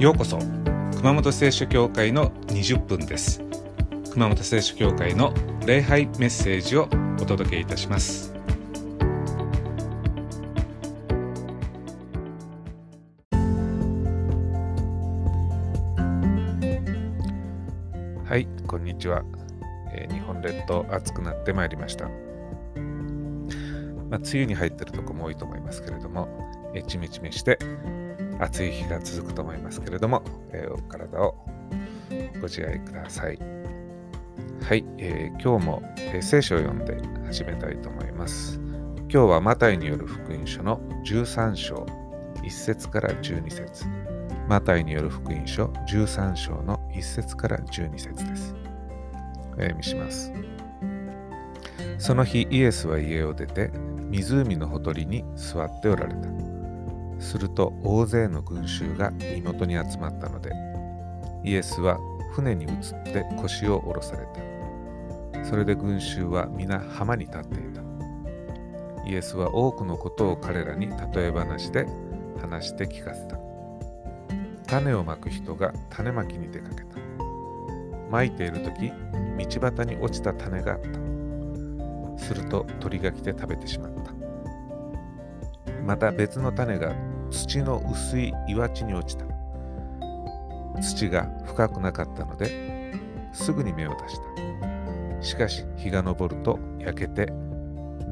ようこそ熊本聖書教会の20分です。熊本聖書教会の礼拝メッセージをお届けいたします。はいこんにちは、えー、日本列島暑くなってまいりました。まあ、梅雨に入ってるとこも多いと思いますけれども、えちめちめして暑い日が続くと思いますけれども、えー、お体をご自愛ください。はい、えー、今日も、え、聖書を読んで始めたいと思います。今日はマタイによる福音書の13章1節から12節マタイによる福音書13章の1節から12節です。お読みします。その日イエスは家を出て湖のほとりに座っておられた。すると大勢の群衆が身元に集まったのでイエスは船に移って腰を下ろされた。それで群衆は皆浜に立っていた。イエスは多くのことを彼らに例え話で話して聞かせた。種をまく人が種まきに出かけた。まいている時道端に落ちた種があった。すると鳥が来て食べてしまった。また別の種が土の薄い岩地に落ちた。土が深くなかったのですぐに芽を出した。しかし日が昇ると焼けて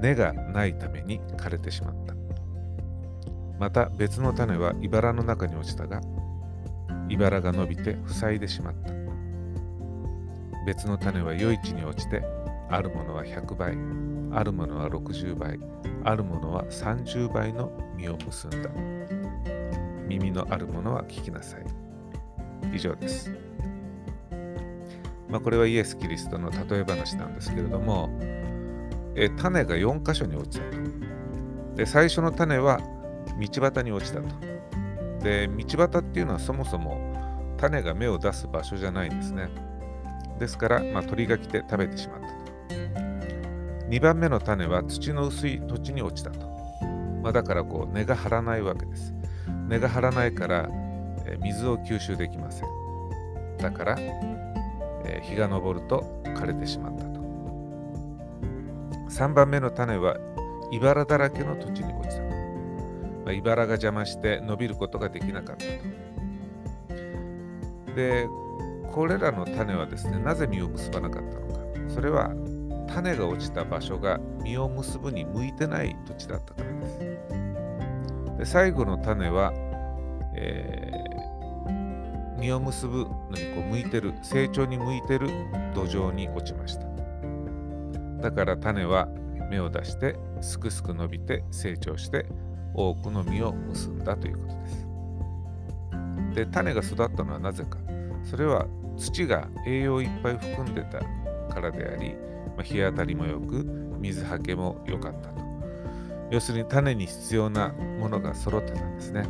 根がないために枯れてしまった。また別の種は茨の中に落ちたが茨が伸びて塞いでしまった。別の種は余市に落ちてあるものは100倍、あるものは60倍、あるものは30倍の実を結んだ。耳のあるものは聞きなさい。以上です。まあ、これはイエス・キリストの例え話なんですけれども、え種が4箇所に落ちたと。で、最初の種は道端に落ちたと。で、道端っていうのはそもそも種が芽を出す場所じゃないんですね。ですから、まあ、鳥が来て食べてしまった。2番目の種は土の薄い土地に落ちたと。まあ、だからこう根が張らないわけです。根が張らないから、水を吸収できません。だから、え日が昇ると枯れてしまったと。3番目の種は茨だらけの土地に落ちたと。まあ、茨が邪魔して伸びることができなかったと。で、これらの種はですね、なぜ実を結ばなかったのか。それは種が落ちた場所が実を結ぶに向いてない土地だったからです。で最後の種は、えー、実を結ぶのにこう向いてる成長に向いてる土壌に落ちました。だから種は芽を出してすくすく伸びて成長して多くの実を結んだということです。で種が育ったのはなぜか。それは土が栄養いっぱい含んでたからであり、まあ、日当たりも良く水はけも良かったと要するに種に必要なものが揃ってたんですね。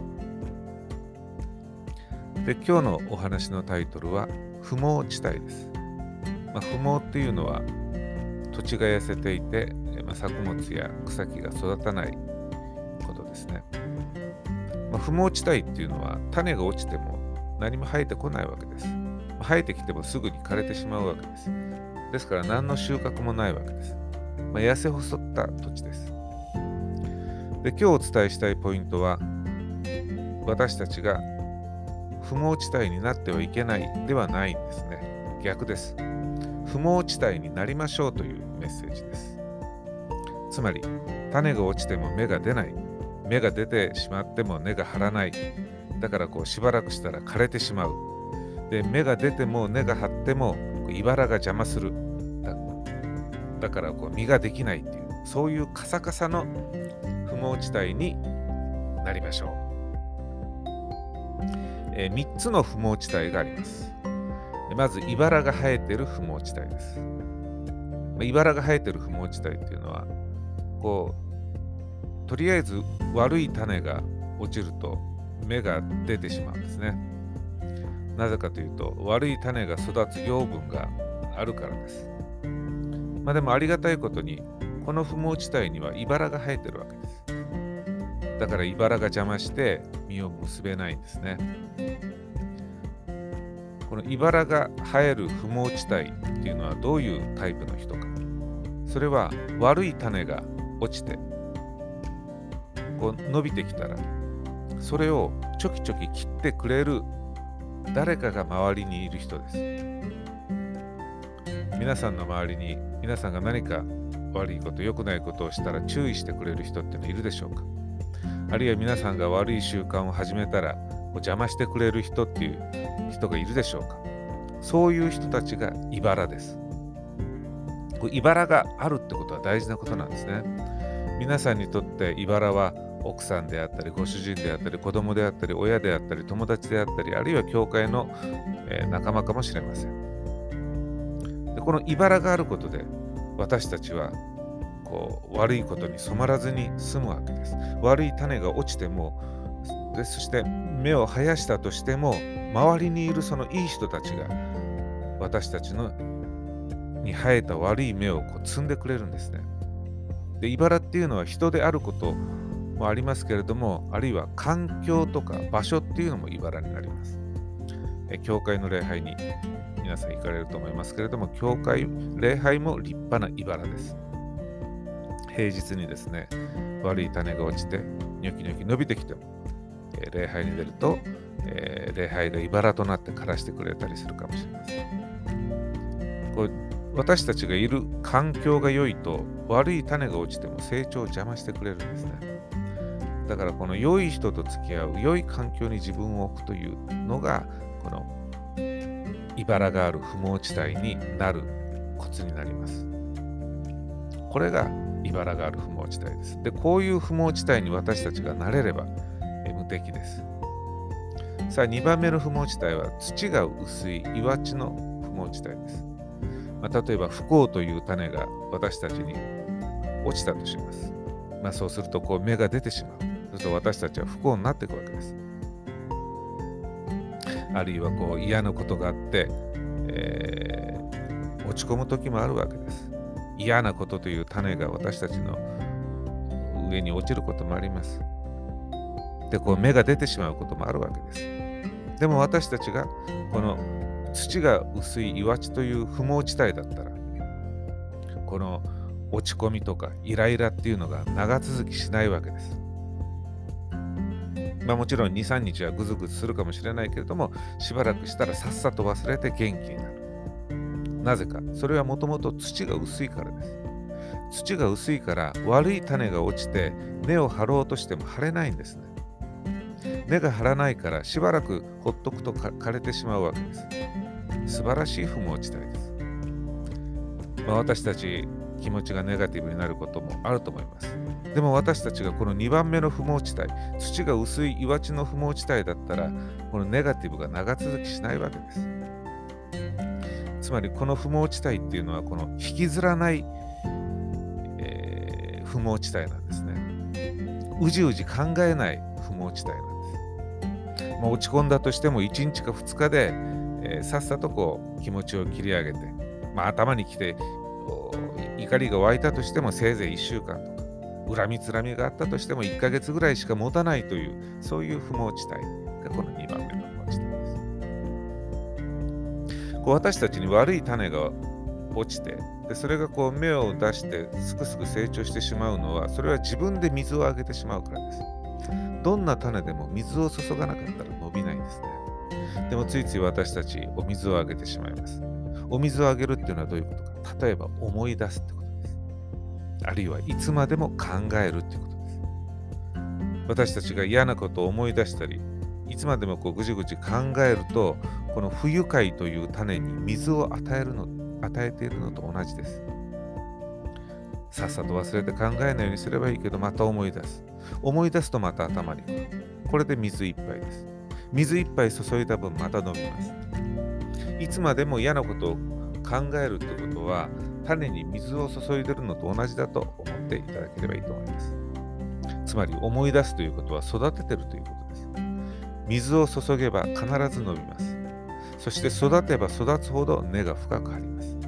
で今日のお話のタイトルは不毛地帯です。まあ、不毛っていうのは土地が痩せていて、まあ、作物や草木が育たないことですね。まあ、不毛地帯っていうのは種が落ちても何も生えてこないわけです。生えてきてもすぐに枯れてしまうわけです。ですから何の収穫もないわけです。まあ、痩せ細った土地です。で今日お伝えしたいポイントは私たちが不毛地帯になってはいけないではないんですね。逆です。不毛地帯になりましょうというメッセージです。つまり種が落ちても芽が出ない。芽が出てしまっても根が張らない。だからこうしばらくしたら枯れてしまう。で芽が出ても根が張っても茨が邪魔するだからこう実ができないっていうそういうカサカサの不毛地帯になりましょう。えー、3つの不毛地帯があります。まず、茨が生えている不毛地帯です。茨が生えている不毛地帯っていうのは、こう、とりあえず悪い種が落ちると芽が出てしまうんですね。なぜかというと、悪い種が育つ養分があるからです。まあでもありがたいことに、この不毛地帯には茨が生えてるわけです。だから茨が邪魔して実を結べないんですね。この茨が生える不毛地帯っていうのはどういうタイプの人かそれは悪い種が落ちてこう伸びてきたらそれをちょきちょき切ってくれる誰かが周りにいる人です。皆さんの周りに皆さんが何か悪いこと良くないことをしたら注意してくれる人ってのいるでしょうか。あるいは皆さんが悪い習慣を始めたら邪魔してくれる人っていう人がいるでしょうか。そういう人たちが茨です。茨があるってことは大事なことなんですね。皆さんにとって茨は奥さんであったりご主人であったり子供であったり親であったり友達であったりあるいは教会の、えー、仲間かもしれません。でこの茨があることで私たちはこう悪いことに染まらずに済むわけです。悪い種が落ちてもでそして芽を生やしたとしても周りにいるそのいい人たちが私たちのに生えた悪い芽をこう摘んでくれるんですね。で茨っていうのは人であることもありますけれどもあるいは環境とか場所っていうのも茨になります。え教会の礼拝に皆さん行かれると思いますけれども教会礼拝も立派な茨です。平日にですね悪い種が落ちてニョキニョキ伸びてきても、え、礼拝に出ると、えー、礼拝が茨となって枯らしてくれたりするかもしれません。こう私たちがいる環境が良いと悪い種が落ちても成長を邪魔してくれるんですね。だからこの良い人と付き合う良い環境に自分を置くというのがこの茨がある不毛地帯になるコツになります。これが茨がある不毛地帯です。で、こういう不毛地帯に私たちがなれれば無敵です。さあ、2番目の不毛地帯は土が薄い岩地の不毛地帯です。まあ、例えば不幸という種が私たちに落ちたとします。まあ、そうするとこう芽が出てしまう。ると私たちは不幸になっていくわけです。あるいはこう嫌なことがあって、えー、落ち込む時もあるわけです。嫌なことという種が私たちの上に落ちることもあります。で、こう芽が出てしまうこともあるわけです。でも私たちがこの土が薄い岩地という不毛地帯だったら、この落ち込みとかイライラっていうのが長続きしないわけです。まあ、もちろん2、3日はぐずぐずするかもしれないけれども、しばらくしたらさっさと忘れて元気になる。なぜか。それはもともと土が薄いからです。土が薄いから悪い種が落ちて根を張ろうとしても張れないんですね。根が張らないからしばらくほっとくと枯れてしまうわけです。素晴らしい不毛地帯です、まあ、私たち気持ちがネガティブになることもあると思いますでも私たちがこの2番目の不毛地帯土が薄い岩地の不毛地帯だったらこのネガティブが長続きしないわけですつまりこの不毛地帯っていうのはこの引きずらない、えー、不毛地帯なんですね。うじうじ考えない不毛地帯なんです。まあ、落ち込んだとしても1日か2日で、えー、さっさとこう気持ちを切り上げて、まあ、頭にきて怒りが湧いたとしてもせいぜい1週間とか恨みつらみがあったとしても1ヶ月ぐらいしか持たないというそういう不毛地帯がこの2番目のこう私たちに悪い種が落ちてでそれがこう芽を出してすくすく成長してしまうのはそれは自分で水をあげてしまうからです。どんな種でも水を注がなかったら伸びないんですね。でもついつい私たちお水をあげてしまいます。お水をあげるっていうのはどういうことか。例えば思い出すってことです。あるいはいつまでも考えるってことです。私たちが嫌なことを思い出したりいつまでもこうぐじぐじ考えるとこの不愉快という種に水を与えるの与えているのと同じです。さっさと忘れて考えないようにすればいいけどまた思い出す。思い出すとまた頭に。これで水一杯です。水一杯注いだ分また飲みます。いつまでも嫌なことを考えるってことは種に水を注いでるのと同じだと思っていただければいいと思いますつまり思い出すということは育ててるということです水を注げば必ず伸びます。そして育てば育つほど根が深く張ります。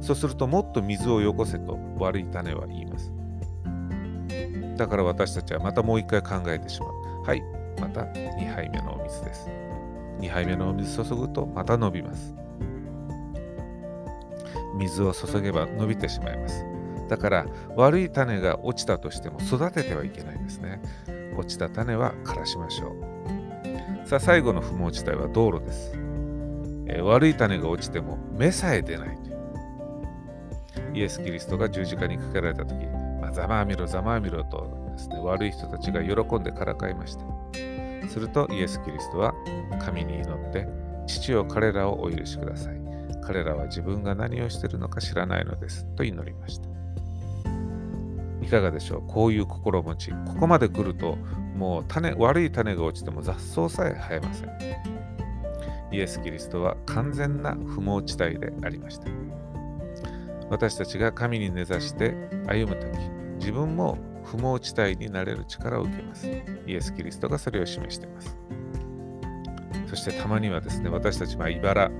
そうするともっと水をよこせと悪い種は言います。だから私たちはまたもう一回考えてしまう。はい、また2杯目のお水です。2杯目のお水注ぐとまた伸びます水を注げば伸びてしまいます。だから悪い種が落ちたとしても育ててはいけないんですね。落ちた種は枯らしましょう。さあ最後の不毛地帯は道路です、えー、悪い種が落ちても芽さえ出ないイエス・キリストが十字架にかけられた時、まあ、ざまあみろざまあみろとですね悪い人たちが喜んでからかいました。するとイエス・キリストは神に祈って父を彼らをお許しください。彼らは自分が何をしているのか知らないのです。と祈りました。いかがでしょう？こういう心持ち。ここまで来るともう種悪い種が落ちても雑草さえ生えません。イエス・キリストは完全な不毛地帯でありました。私たちが神に根ざして歩む時自分も不毛地帯になれる力を受けます。イエス・キリストがそれを示しています。そしてたまにはですね私たちは茨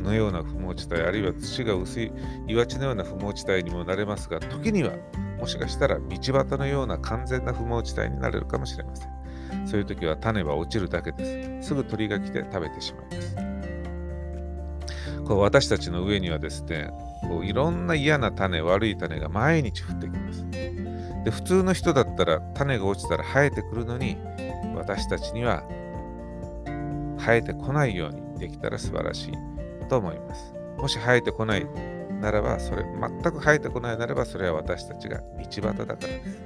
のような不毛地帯あるいは土が薄い岩地のような不毛地帯にもなれますが時にはもしかしたら道端のような完全な不毛地帯になれるかもしれません。そういう時は種は落ちるだけですすぐ鳥が来て食べてしまいます。こう私たちの上にはですねこういろんな嫌な種悪い種が毎日降ってきます。で普通の人だったら種が落ちたら生えてくるのに私たちには生えてこないようにできたら素晴らしい。と思います。もし生えてこないならば、それ、全く生えてこないならば、それは私たちが道端だからです。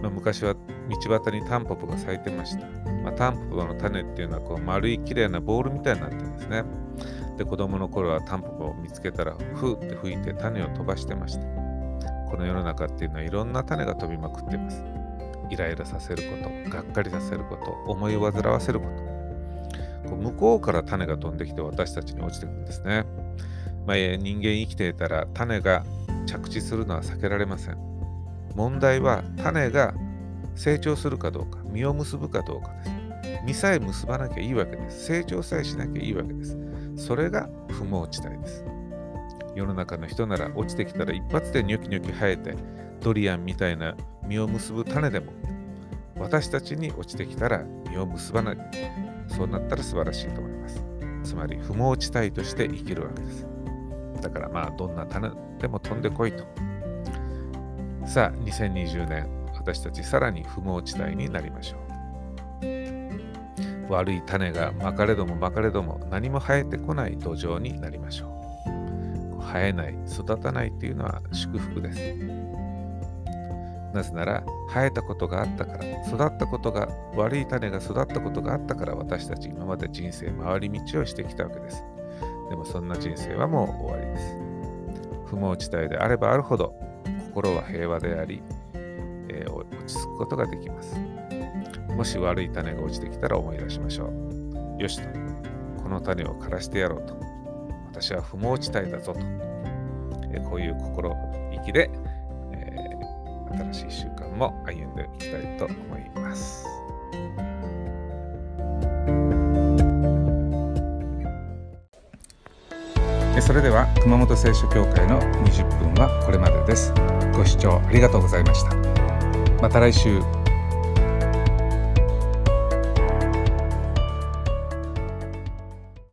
まあ、昔は道端にタンポポが咲いてました。まあ、タンポポの種っていうのはこう丸い綺麗なボールみたいになってるんですね。で、子供の頃はタンポポを見つけたら、ふーって吹いて種を飛ばしてました。この世の中っていうのはいろんな種が飛びまくってます。イライラさせること、がっかりさせること、思い煩わせること。こう向こうから種が飛んできて私たちに落ちてくるんですね。まあ、人間生きていたら種が着地するのは避けられません。問題は種が成長するかどうか、実を結ぶかどうかです。実さえ結ばなきゃいいわけです。成長さえしなきゃいいわけです。それが不毛地帯です。世の中の人なら落ちてきたら一発でニョキニョキ生えてドリアンみたいな実を結ぶ種でも私たちに落ちてきたら実を結ばないそうなったら素晴らしいと思います。つまり不毛地帯として生きるわけです。だからまあどんな種でも飛んでこいと。さあ2020年私たちさらに不毛地帯になりましょう。悪い種がまかれどもまかれども何も生えてこない土壌になりましょう。生えない、育たないっていうのは祝福です。なぜなら生えたことがあったから育ったことが悪い種が育ったことがあったから私たち今まで人生回り道をしてきたわけです。でもそんな人生はもう終わりです。不毛地帯であればあるほど心は平和であり、えー、落ち着くことができます。もし悪い種が落ちてきたら思い出しましょう。よしとこの種を枯らしてやろうと。私は不毛地帯だぞと、えー、こういう心意気で新しい習慣も歩んでいきたいと思います。それでは熊本聖書協会の20分はこれまでです。ご視聴ありがとうございました。また来週